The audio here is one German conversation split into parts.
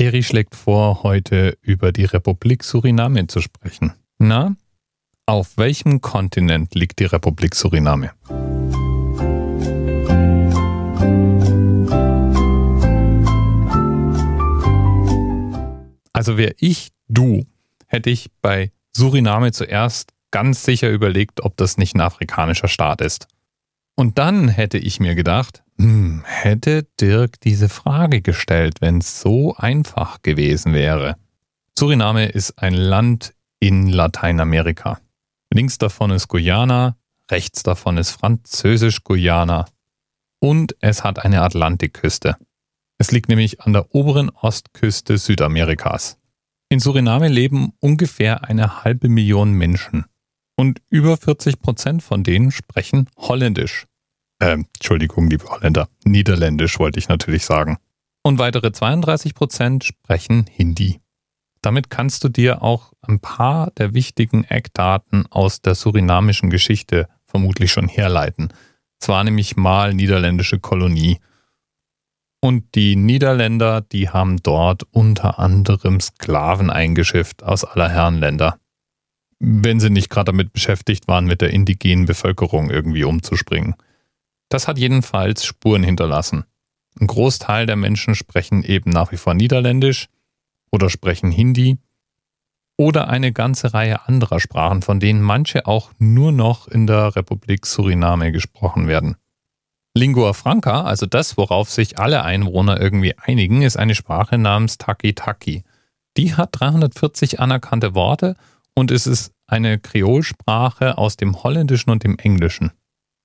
Eri schlägt vor, heute über die Republik Suriname zu sprechen. Na, auf welchem Kontinent liegt die Republik Suriname? Also wäre ich du, hätte ich bei Suriname zuerst ganz sicher überlegt, ob das nicht ein afrikanischer Staat ist. Und dann hätte ich mir gedacht, hm, hätte Dirk diese Frage gestellt, wenn es so einfach gewesen wäre. Suriname ist ein Land in Lateinamerika. Links davon ist Guyana, rechts davon ist Französisch-Guyana und es hat eine Atlantikküste. Es liegt nämlich an der oberen Ostküste Südamerikas. In Suriname leben ungefähr eine halbe Million Menschen und über 40 Prozent von denen sprechen Holländisch. Äh, Entschuldigung, liebe Holländer, Niederländisch wollte ich natürlich sagen. Und weitere 32 Prozent sprechen Hindi. Damit kannst du dir auch ein paar der wichtigen Eckdaten aus der surinamischen Geschichte vermutlich schon herleiten. Es war nämlich mal niederländische Kolonie und die Niederländer, die haben dort unter anderem Sklaven eingeschifft aus aller Herrenländer. Wenn sie nicht gerade damit beschäftigt waren, mit der indigenen Bevölkerung irgendwie umzuspringen. Das hat jedenfalls Spuren hinterlassen. Ein Großteil der Menschen sprechen eben nach wie vor Niederländisch oder sprechen Hindi oder eine ganze Reihe anderer Sprachen, von denen manche auch nur noch in der Republik Suriname gesprochen werden. Lingua Franca, also das, worauf sich alle Einwohner irgendwie einigen, ist eine Sprache namens Taki-Taki. Die hat 340 anerkannte Worte und es ist eine Kreolsprache aus dem Holländischen und dem Englischen.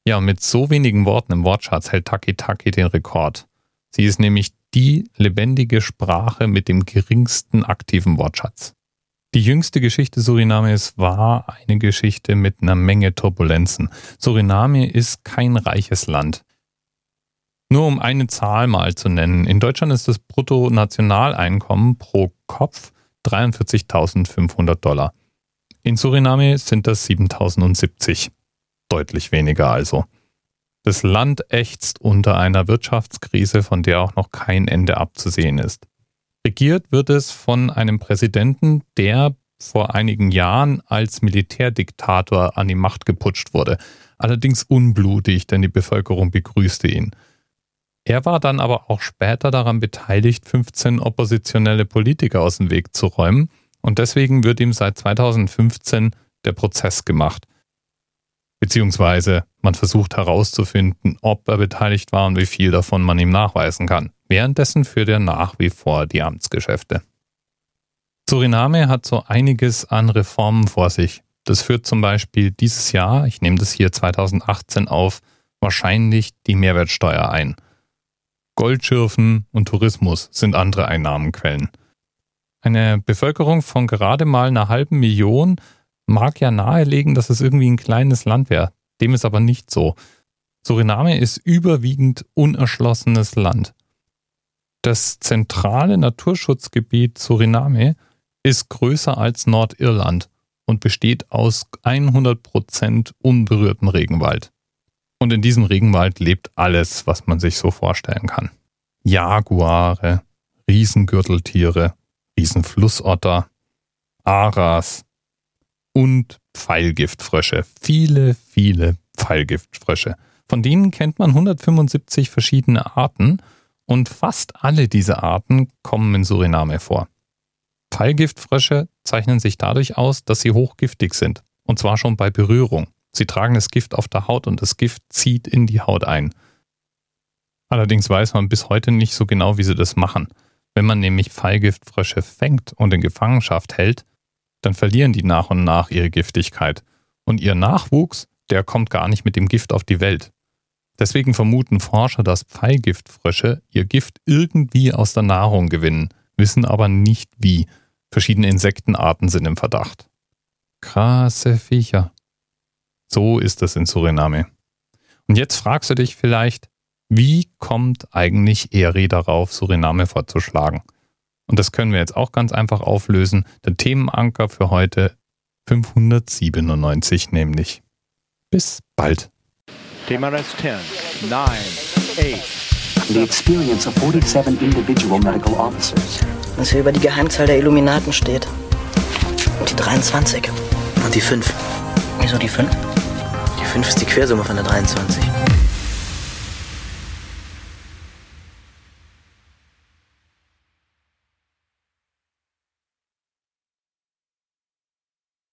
Ja, mit so wenigen Worten im Wortschatz hält Taki-Taki den Rekord. Sie ist nämlich die lebendige Sprache mit dem geringsten aktiven Wortschatz. Die jüngste Geschichte Surinames war eine Geschichte mit einer Menge Turbulenzen. Suriname ist kein reiches Land. Nur um eine Zahl mal zu nennen. In Deutschland ist das Bruttonationaleinkommen pro Kopf 43.500 Dollar. In Suriname sind das 7.070. Deutlich weniger also. Das Land ächzt unter einer Wirtschaftskrise, von der auch noch kein Ende abzusehen ist. Regiert wird es von einem Präsidenten, der vor einigen Jahren als Militärdiktator an die Macht geputscht wurde. Allerdings unblutig, denn die Bevölkerung begrüßte ihn. Er war dann aber auch später daran beteiligt, 15 oppositionelle Politiker aus dem Weg zu räumen und deswegen wird ihm seit 2015 der Prozess gemacht. Beziehungsweise man versucht herauszufinden, ob er beteiligt war und wie viel davon man ihm nachweisen kann. Währenddessen führt er nach wie vor die Amtsgeschäfte. Suriname hat so einiges an Reformen vor sich. Das führt zum Beispiel dieses Jahr, ich nehme das hier 2018 auf, wahrscheinlich die Mehrwertsteuer ein. Goldschürfen und Tourismus sind andere Einnahmenquellen. Eine Bevölkerung von gerade mal einer halben Million mag ja nahelegen, dass es irgendwie ein kleines Land wäre. Dem ist aber nicht so. Suriname ist überwiegend unerschlossenes Land. Das zentrale Naturschutzgebiet Suriname ist größer als Nordirland und besteht aus 100% unberührten Regenwald. Und in diesem Regenwald lebt alles, was man sich so vorstellen kann. Jaguare, Riesengürteltiere, Riesenflussotter, Aras und Pfeilgiftfrösche. Viele, viele Pfeilgiftfrösche. Von denen kennt man 175 verschiedene Arten und fast alle diese Arten kommen in Suriname vor. Pfeilgiftfrösche zeichnen sich dadurch aus, dass sie hochgiftig sind, und zwar schon bei Berührung. Sie tragen das Gift auf der Haut und das Gift zieht in die Haut ein. Allerdings weiß man bis heute nicht so genau, wie sie das machen. Wenn man nämlich Pfeilgiftfrösche fängt und in Gefangenschaft hält, dann verlieren die nach und nach ihre Giftigkeit. Und ihr Nachwuchs, der kommt gar nicht mit dem Gift auf die Welt. Deswegen vermuten Forscher, dass Pfeilgiftfrösche ihr Gift irgendwie aus der Nahrung gewinnen, wissen aber nicht wie. Verschiedene Insektenarten sind im Verdacht. Krasse Viecher. So ist es in Suriname. Und jetzt fragst du dich vielleicht, wie kommt eigentlich Eri darauf, Suriname vorzuschlagen? Und das können wir jetzt auch ganz einfach auflösen. Der Themenanker für heute 597 nämlich. Bis bald. Thema Rest 10, 9, 8. The experience of 47 individual medical officers Was hier über die Geheimzahl der Illuminaten steht. Und die 23. Und die 5. Wieso die 5? Die 5 ist die Quersumme von der 23.